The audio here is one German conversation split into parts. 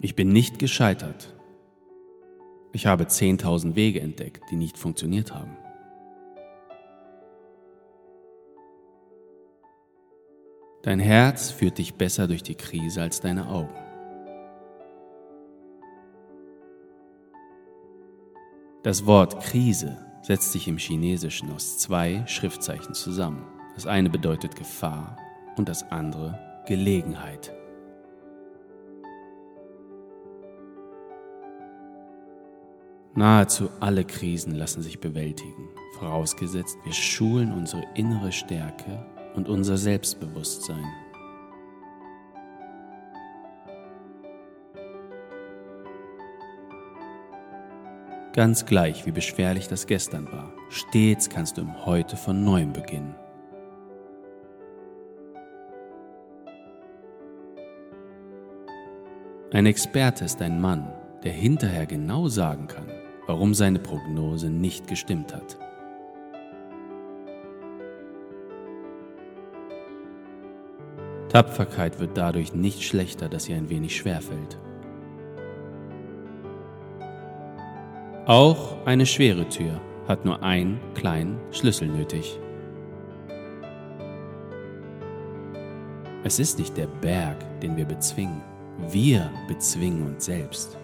Ich bin nicht gescheitert. Ich habe 10.000 Wege entdeckt, die nicht funktioniert haben. Dein Herz führt dich besser durch die Krise als deine Augen. Das Wort Krise setzt sich im Chinesischen aus zwei Schriftzeichen zusammen. Das eine bedeutet Gefahr und das andere Gelegenheit. Nahezu alle Krisen lassen sich bewältigen, vorausgesetzt wir schulen unsere innere Stärke und unser Selbstbewusstsein. Ganz gleich, wie beschwerlich das gestern war, stets kannst du im Heute von neuem beginnen. Ein Experte ist ein Mann, der hinterher genau sagen kann, warum seine Prognose nicht gestimmt hat. Tapferkeit wird dadurch nicht schlechter, dass ihr ein wenig schwerfällt. Auch eine schwere Tür hat nur einen kleinen Schlüssel nötig. Es ist nicht der Berg, den wir bezwingen. Wir bezwingen uns selbst.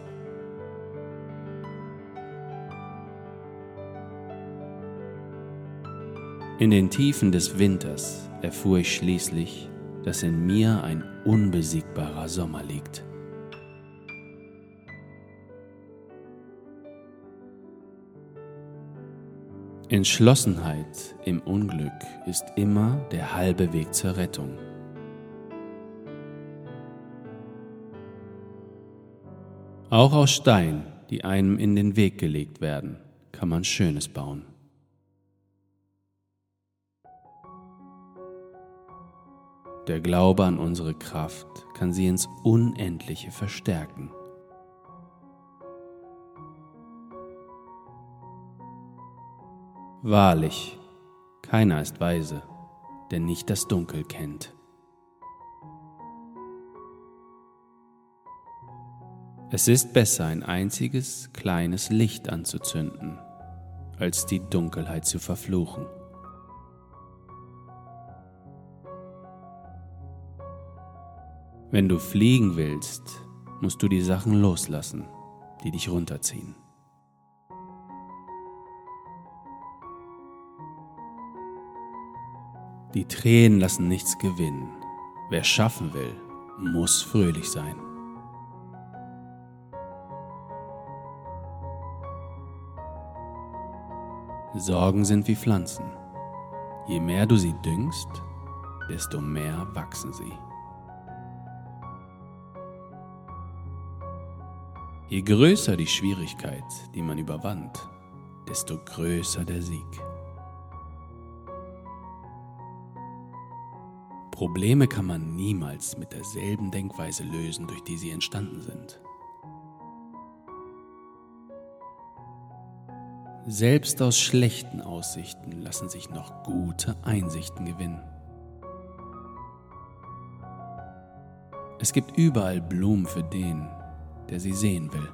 In den Tiefen des Winters erfuhr ich schließlich, dass in mir ein unbesiegbarer Sommer liegt. Entschlossenheit im Unglück ist immer der halbe Weg zur Rettung. Auch aus Steinen, die einem in den Weg gelegt werden, kann man Schönes bauen. Der Glaube an unsere Kraft kann sie ins Unendliche verstärken. Wahrlich, keiner ist weise, der nicht das Dunkel kennt. Es ist besser, ein einziges kleines Licht anzuzünden, als die Dunkelheit zu verfluchen. Wenn du fliegen willst, musst du die Sachen loslassen, die dich runterziehen. Die Tränen lassen nichts gewinnen. Wer schaffen will, muss fröhlich sein. Sorgen sind wie Pflanzen. Je mehr du sie düngst, desto mehr wachsen sie. Je größer die Schwierigkeit, die man überwand, desto größer der Sieg. Probleme kann man niemals mit derselben Denkweise lösen, durch die sie entstanden sind. Selbst aus schlechten Aussichten lassen sich noch gute Einsichten gewinnen. Es gibt überall Blumen für den, der sie sehen will.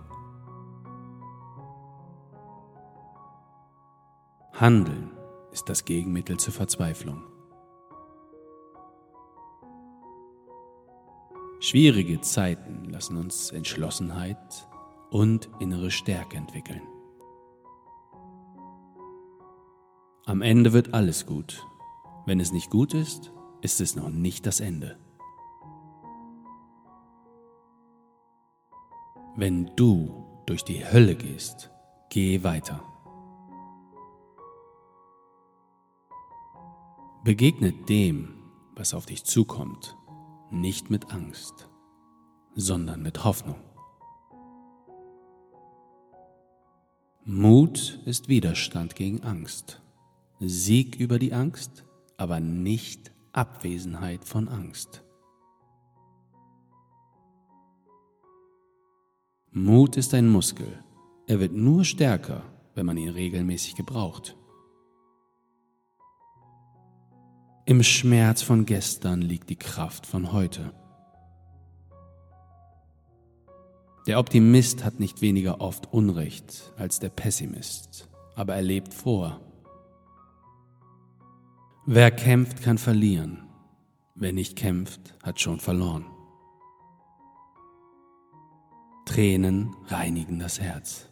Handeln ist das Gegenmittel zur Verzweiflung. Schwierige Zeiten lassen uns Entschlossenheit und innere Stärke entwickeln. Am Ende wird alles gut. Wenn es nicht gut ist, ist es noch nicht das Ende. Wenn du durch die Hölle gehst, geh weiter. Begegnet dem, was auf dich zukommt, nicht mit Angst, sondern mit Hoffnung. Mut ist Widerstand gegen Angst. Sieg über die Angst, aber nicht Abwesenheit von Angst. Mut ist ein Muskel. Er wird nur stärker, wenn man ihn regelmäßig gebraucht. Im Schmerz von gestern liegt die Kraft von heute. Der Optimist hat nicht weniger oft Unrecht als der Pessimist, aber er lebt vor. Wer kämpft, kann verlieren. Wer nicht kämpft, hat schon verloren. Tränen reinigen das Herz.